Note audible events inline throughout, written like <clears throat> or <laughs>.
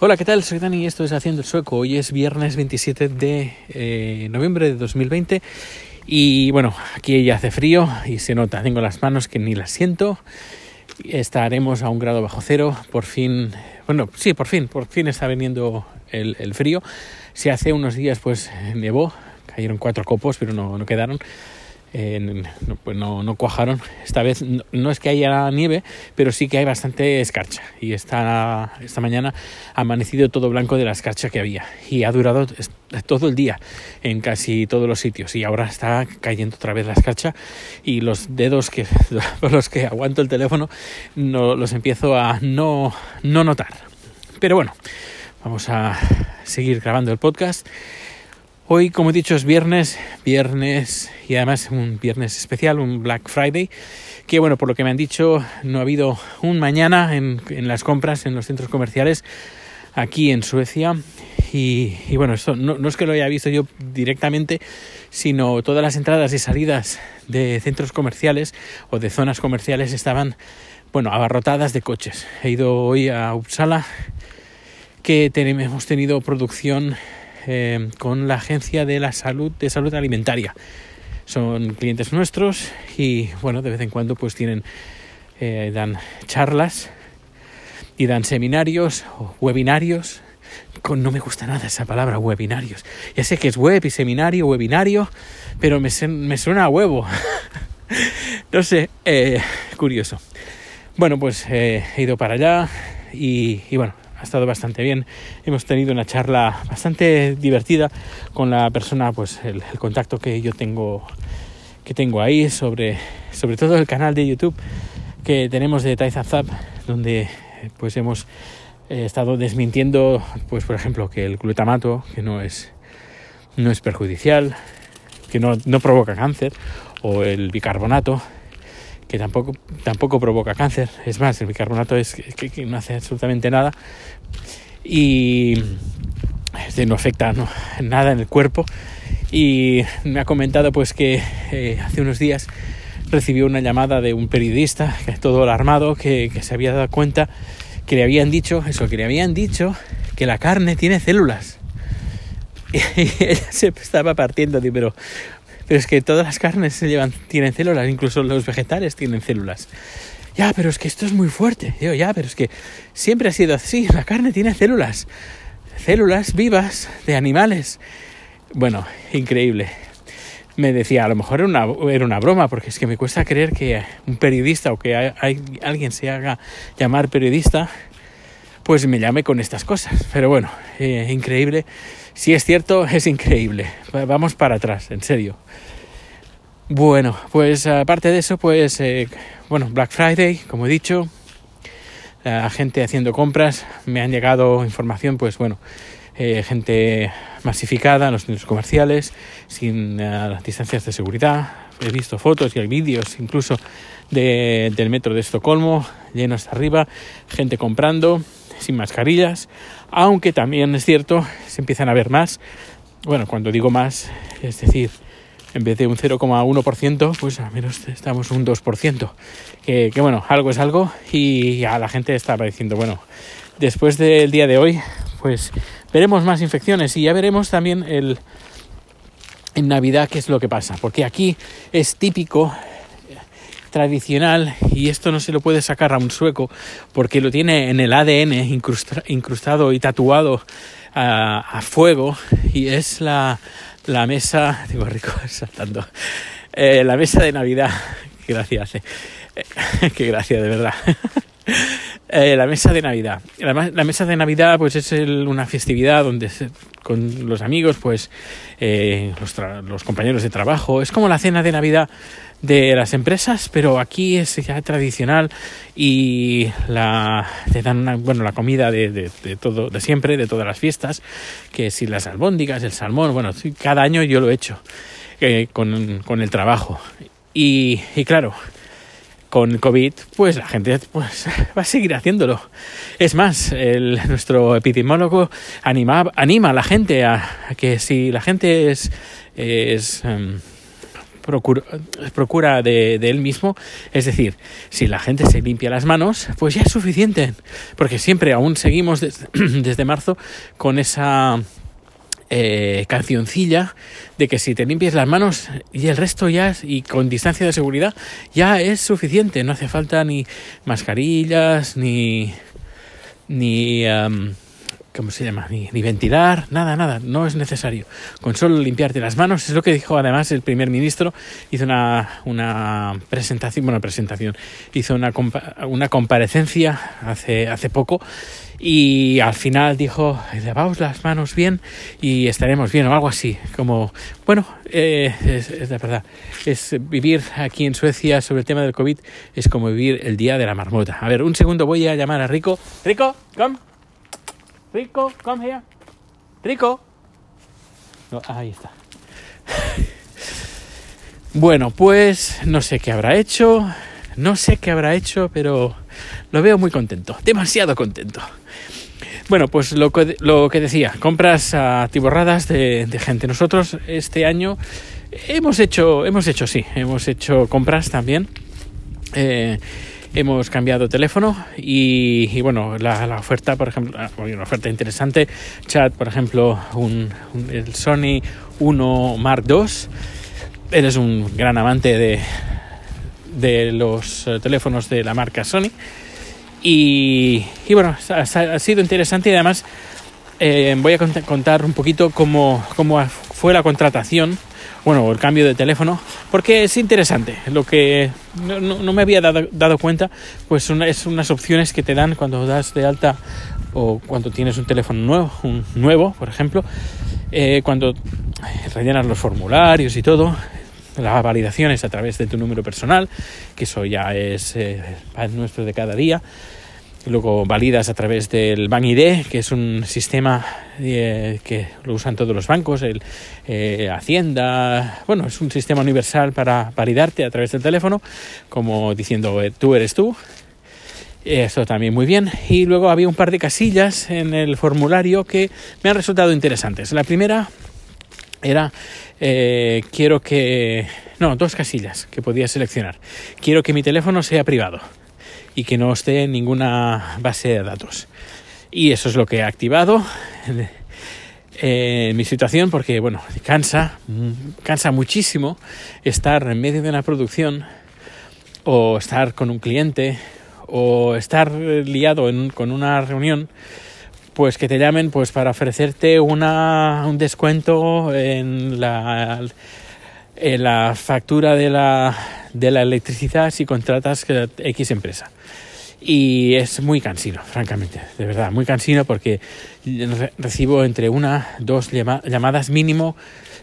Hola, ¿qué tal? Soy Dani y esto es Haciendo el Sueco. Hoy es viernes 27 de eh, noviembre de 2020 y bueno, aquí ya hace frío y se nota, tengo las manos que ni las siento. Estaremos a un grado bajo cero, por fin, bueno, sí, por fin, por fin está viniendo el, frío. Si hace unos días pues nevó, cayeron cuatro copos, pero no, no quedaron no, pues no, no, cuajaron. Esta vez no, es que haya nieve, pero sí que hay bastante escarcha. Y esta, esta mañana ha amanecido todo blanco de la escarcha que había. Y ha durado todo el día en casi todos los sitios. Y ahora está cayendo otra vez la escarcha. Y los dedos que, <laughs> con los que aguanto el teléfono no, los empiezo a no, no notar. Pero bueno, vamos a seguir grabando el podcast. Hoy, como he dicho, es viernes, viernes y además un viernes especial, un Black Friday, que bueno, por lo que me han dicho, no ha habido un mañana en, las compras en los centros comerciales aquí en Suecia. Y, bueno, esto no, es que lo haya visto yo directamente, sino todas las entradas y salidas de centros comerciales o de zonas comerciales estaban, bueno, abarrotadas de coches. He ido hoy a Uppsala, que hemos tenido producción eh, con la Agencia de la Salud de Salud Alimentaria. Son clientes nuestros y bueno, de vez en cuando pues tienen, eh, dan charlas y dan seminarios o webinarios. Con, no me gusta nada esa palabra, webinarios. Ya sé que es web y seminario, webinario, pero me, me suena a huevo. <laughs> no sé, eh, curioso. Bueno, pues he ido para allá y, y bueno, ha estado bastante bien. Hemos tenido una charla bastante divertida con la persona, pues el, contacto que yo tengo que tengo ahí sobre, sobre todo el canal de YouTube que tenemos de Zap, donde pues hemos eh, estado desmintiendo, pues por ejemplo, que el glutamato, que no es, no es perjudicial, que no, no provoca cáncer, o el bicarbonato, que tampoco, tampoco provoca cáncer. Es más, el bicarbonato es que, no hace absolutamente nada y no afecta nada en el cuerpo. Y me ha comentado pues que eh, hace unos días recibió una llamada de un periodista, que todo alarmado, que, que se había dado cuenta que le habían dicho, eso, que le habían dicho que la carne tiene células. <laughs> Y ella se estaba partiendo, pero pero es que todas las carnes se llevan, tienen células, incluso los vegetales tienen células. Ya, pero es que esto es muy fuerte. Digo, ya, pero es que siempre ha sido así. La carne tiene células. Células vivas de animales. Bueno, increíble. Me decía, a lo mejor era una, era una broma, porque es que me cuesta creer que un periodista o que hay, alguien se haga llamar periodista, pues me llame con estas cosas. Pero bueno, eh, increíble si es cierto, <laughs> es increíble. Vamos para atrás, en serio. Bueno, pues aparte de eso, pues eh, bueno, Black Friday, como he dicho, la gente haciendo compras, me han llegado información, pues bueno, eh, gente masificada en los centros comerciales, sin distancias de seguridad. He visto fotos y vídeos incluso de, del metro de Estocolmo, lleno hasta arriba, gente comprando sin mascarillas, aunque también es cierto, se empiezan a ver más. Bueno, cuando digo más, es decir, en vez de un 0,1%, pues al menos estamos un 2%. Que, que, bueno, algo es algo y a la gente está diciendo, bueno, después del día de hoy, pues veremos más infecciones y ya veremos también el, en Navidad qué es lo que pasa. Porque aquí es típico tradicional y esto no se lo puede sacar a un sueco porque lo tiene en el ADN incrustado y tatuado a, fuego y es la, la mesa, <laughs> digo rico saltando, eh, la mesa de Navidad, <laughs> qué gracia hace, eh, <laughs> qué gracia de verdad. Eh, la mesa de Navidad. La, mesa de Navidad pues es una festividad donde con los amigos, pues los, los, compañeros de trabajo, es como la cena de Navidad de las empresas, pero aquí es ya tradicional y la te dan bueno la comida de, de, todo de siempre, de todas las fiestas, que si las albóndigas, el salmón, bueno, cada año yo lo he hecho eh, con, con, el trabajo y, y claro con COVID, pues la gente pues, <laughs> va a seguir haciéndolo. Es más, nuestro epidemiólogo anima, anima a la gente a, que si la gente es, es em, procura, de, él mismo. Es decir, si la gente se limpia las manos, pues ya es suficiente. Porque siempre aún seguimos <clears throat> desde marzo con esa eh, cancioncilla de que si te limpias las manos y el resto ya y con distancia de seguridad ya es suficiente. No hace falta ni mascarillas ni ni ¿cómo se llama? Ni, ventilar, nada, nada, no es necesario. Con solo limpiarte las manos, es lo que dijo además el primer ministro, hizo una, una presentación, bueno, presentación, hizo una, una comparecencia hace, hace poco y al final dijo, lavaos las manos bien y estaremos bien o algo así, como, bueno, eh, es, es la verdad, es vivir aquí en Suecia sobre el tema del COVID, es como vivir el día de la marmota. A ver, un segundo, voy a llamar a Rico. Rico, come. Rico, come here. Rico. Ahí está. <laughs> Bueno, pues no sé qué habrá hecho. No sé qué habrá hecho, pero lo veo muy contento. Demasiado contento. Bueno, pues lo que, lo que decía, compras atiborradas de, de gente. Nosotros este año hemos hecho, hemos hecho, sí, hemos hecho compras también. Eh, hemos cambiado teléfono y, bueno, la, oferta, por ejemplo, ah, una oferta interesante, chat, por ejemplo, un, el Sony 1 Mark II, eres un gran amante de, de los eh, teléfonos de la marca Sony. Y, bueno, ha, sido interesante y además eh, voy a contar un poquito cómo, cómo fue la contratación bueno, el cambio de teléfono, porque es interesante. Lo que no, me había dado, cuenta, pues son, es unas opciones que te dan cuando das de alta o cuando tienes un teléfono nuevo, un nuevo por ejemplo, eh, cuando rellenas los formularios y todo, la validación es a través de tu número personal, que eso ya es eh, nuestro de cada día. Luego validas a través del Bank ID, que es un sistema eh, que lo usan todos los bancos, el eh, Hacienda, bueno, es un sistema universal para validarte a través del teléfono, como diciendo eh, tú eres tú. Eso también muy bien. Y luego había un par de casillas en el formulario que me han resultado interesantes. La primera era quiero que... No, dos casillas que podía seleccionar. Quiero que mi teléfono sea privado y que no esté en ninguna base de datos. Y eso es lo que he activado en mi situación porque, bueno, cansa, cansa muchísimo estar en medio de una producción o estar con un cliente o estar liado con una reunión pues que te llamen pues para ofrecerte una, un descuento en la, en la factura de la, de la electricidad si contratas X empresa y es muy cansino, francamente, de verdad, muy cansino porque recibo entre una, dos llamadas mínimo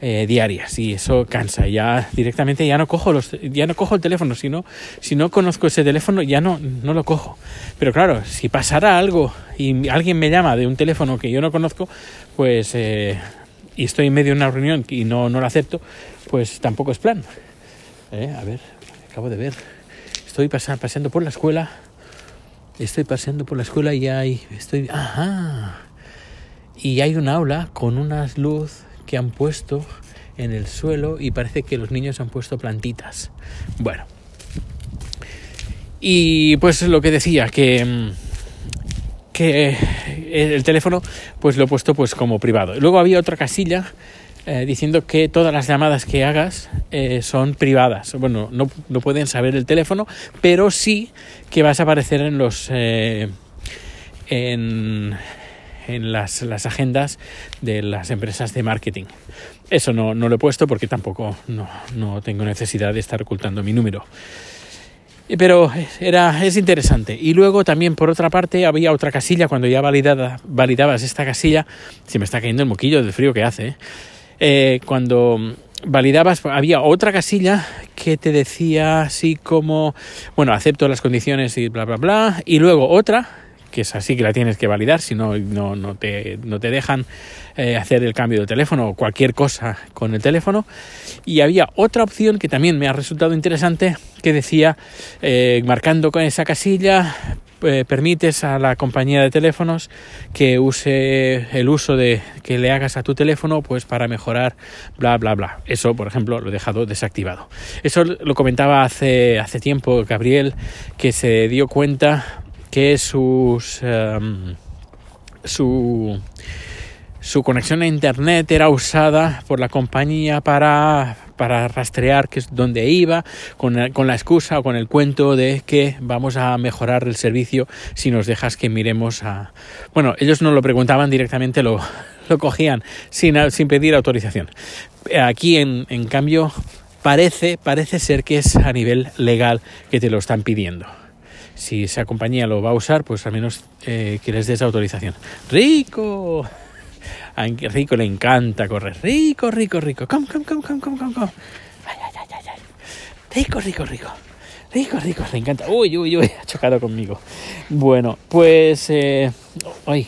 eh, diarias y eso cansa. Ya directamente ya no cojo los, ya no cojo el teléfono, si no, si no conozco ese teléfono ya no, no lo cojo. Pero claro, si pasara algo y alguien me llama de un teléfono que yo no conozco, pues eh, y estoy en medio de una reunión y no, no lo acepto, pues tampoco es plan. Eh, a ver, acabo de ver. Estoy paseando por la escuela estoy paseando por la escuela y hay, estoy, ajá, y hay un aula con unas luz que han puesto en el suelo y parece que los niños han puesto plantitas. Bueno, y pues lo que decía que que el teléfono pues lo he puesto pues como privado. Luego había otra casilla eh, diciendo que todas las llamadas que hagas eh, son privadas. Bueno, no, no, pueden saber el teléfono, pero sí que vas a aparecer en los eh, en, en las, las, agendas de las empresas de marketing. Eso no, no lo he puesto porque tampoco no, no tengo necesidad de estar ocultando mi número pero era, es interesante. Y luego también, por otra parte, había otra casilla, cuando ya validada, validabas esta casilla, se me está cayendo el moquillo del frío que hace, eh, cuando validabas, había otra casilla que te decía así como, bueno, acepto las condiciones y bla, bla, bla, y luego otra, que es así que la tienes que validar, si no, no, no, te, no te dejan eh, hacer el cambio de teléfono o cualquier cosa con el teléfono. Y había otra opción que también me ha resultado interesante, que decía, eh, marcando con esa casilla, eh, permites a la compañía de teléfonos que use el uso de que le hagas a tu teléfono pues para mejorar bla bla bla. Eso por ejemplo lo he dejado desactivado. Eso lo comentaba hace hace tiempo Gabriel que se dio cuenta que sus em, su su conexión a internet era usada por la compañía para, para rastrear que es donde iba, con, la excusa o con el cuento de que vamos a mejorar el servicio si nos dejas que miremos a... Bueno, ellos no lo preguntaban directamente, lo, <laughs> lo cogían sin, sin pedir autorización. Aquí, en, en cambio, parece, parece ser que es a nivel legal que te lo están pidiendo si esa compañía lo va a usar, pues al menos eh, que les des autorización. ¡Rico! A Rico le encanta correr. Rico, rico, rico. Come, come, come, come, come, come, Ay, ay, ay, ay. Rico, rico, rico. Rico, rico, le encanta. Uy, uy, uy, ha chocado conmigo. Bueno, pues. Eh, ay,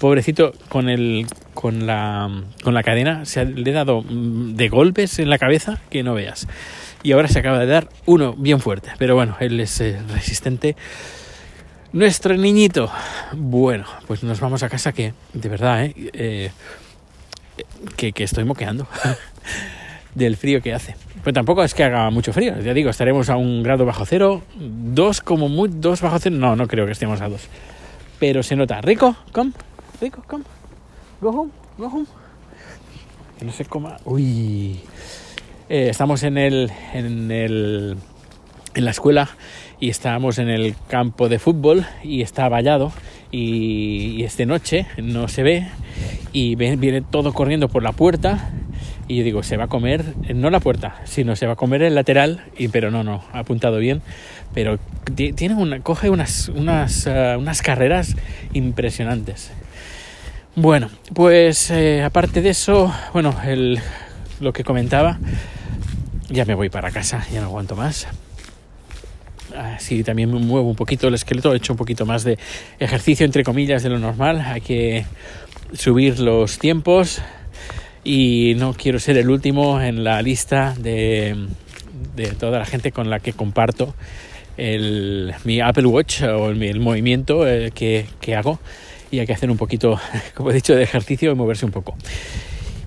pobrecito con el. Con la, con la cadena se le he dado mm, de golpes en la cabeza que no veas. Y ahora se acaba de dar uno bien fuerte. Pero bueno, él es eh, resistente nuestro niñito. Bueno, pues nos vamos a casa que, de verdad, ¿eh? eh que, estoy moqueando <laughs> del frío que hace. Pero tampoco es que haga mucho frío, ya digo, estaremos a un grado bajo cero, dos como muy, dos bajo cero, no, no creo que estemos a dos. Pero se nota, rico, come, rico, come, go home, go home. Que no se coma, uy. Eh, estamos en el, en el, en la escuela y estábamos en el campo de fútbol y está vallado y, esta noche no se ve y viene todo corriendo por la puerta y yo digo, se va a comer, no la puerta, sino se va a comer el lateral, y, pero no, no, ha apuntado bien, pero tiene una, coge unas, unas, eh, unas carreras impresionantes. Bueno, pues eh, aparte de eso, bueno, el, lo que comentaba, ya me voy para casa, ya no aguanto más así también me muevo un poquito el esqueleto, he hecho un poquito más de ejercicio entre comillas de lo normal, hay que subir los tiempos y no quiero ser el último en la lista de, de toda la gente con la que comparto el, mi Apple Watch o el, movimiento eh, que, que, hago. Y hay que hacer un poquito, <laughs> como he dicho, de ejercicio y moverse un poco.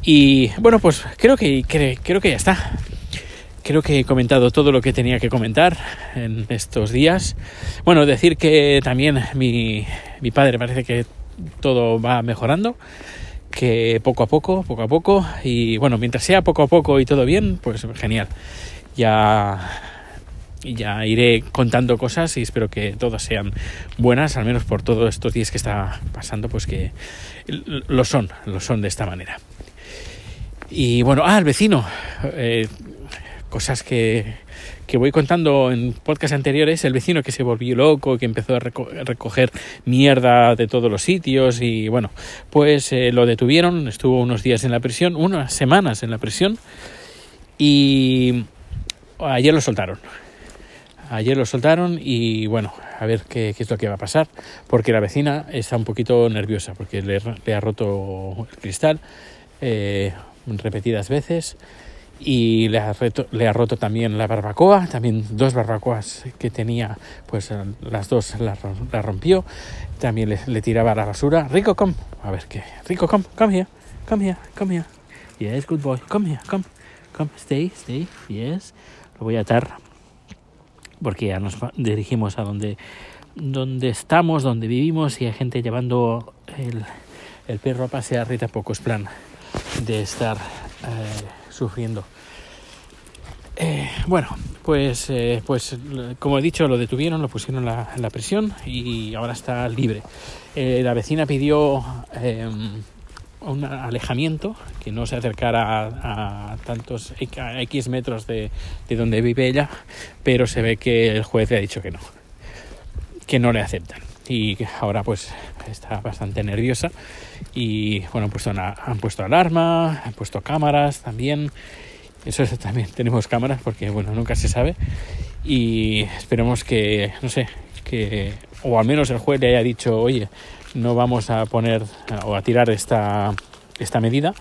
Y bueno, pues creo que, creo que ya está creo que he comentado todo lo que tenía que comentar en estos días. Bueno, decir que también mi, mi padre parece que todo va mejorando, que poco a poco, poco a poco, y bueno, mientras sea poco a poco y todo bien, pues genial. Ya, ya iré contando cosas y espero que todas sean buenas, al menos por todos estos días que está pasando, pues que lo son, lo son de esta manera. Y bueno, ah, el vecino. Eh, cosas que, que voy contando en podcasts anteriores, el vecino que se volvió loco, que empezó a recoger mierda de todos los sitios y bueno, pues eh, lo detuvieron, estuvo unos días en la prisión, unas semanas en la prisión y ayer lo soltaron. Ayer lo soltaron y bueno, a ver qué, qué es lo que va a pasar, porque la vecina está un poquito nerviosa, porque le, le ha roto el cristal eh, repetidas veces y le ha, le ha, roto también la barbacoa, también dos barbacoas que tenía, pues eh, las dos las la rompió, también le, le, tiraba la basura. Rico, come, a ver qué, Rico, come, come here, come here, come here. Yes, good boy, come here, come, come, stay, stay, yes. Lo voy a atar porque ya nos dirigimos a donde, donde estamos, donde vivimos y hay gente llevando el, el perro a pasear y tampoco es plan de estar... Eh, sufriendo. Eh, bueno, pues, eh, pues como he dicho, lo detuvieron, lo pusieron en la, prisión y ahora está libre. Eh, la vecina pidió un alejamiento, que no se acercara a, tantos X metros de, de, donde vive ella, pero se ve que el juez le ha dicho que no, que no le aceptan. Y ahora pues está bastante nerviosa. Y bueno, puesto, han puesto alarma, han puesto cámaras también. Eso también tenemos cámaras porque bueno, nunca se sabe. Y esperemos que, no sé, que o al menos el juez le haya dicho, oye, no vamos a poner o a tirar esta, esta medida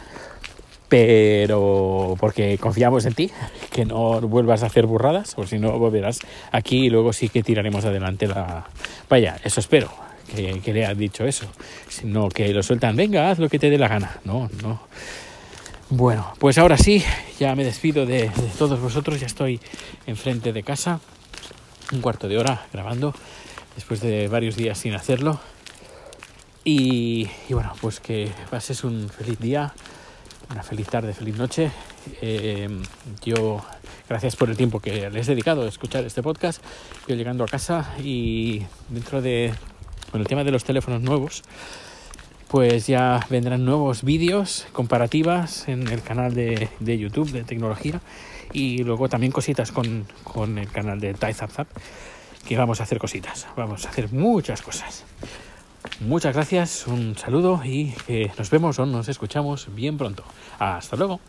pero porque confiamos en ti, que no vuelvas a hacer burradas, o si no volverás aquí y luego sí que tiraremos adelante la... Vaya, eso espero, que, le has dicho eso, sino que lo sueltan, venga, haz lo que te dé la gana, no, no. Bueno, pues ahora sí, ya me despido de, todos vosotros, ya estoy enfrente de casa, un cuarto de hora grabando, después de varios días sin hacerlo. Y bueno, pues que pases un feliz día, una feliz tarde, feliz noche. Eh, yo, gracias por el tiempo que les he dedicado a escuchar este podcast. Yo llegando a casa y dentro de, con el tema de los teléfonos nuevos, pues ya vendrán nuevos vídeos comparativas en el canal de, de YouTube de tecnología y luego también cositas con, con el canal de TaiZapZap que vamos a hacer cositas, vamos a hacer muchas cosas. Muchas gracias, un saludo y que nos vemos o nos escuchamos bien pronto. Hasta luego.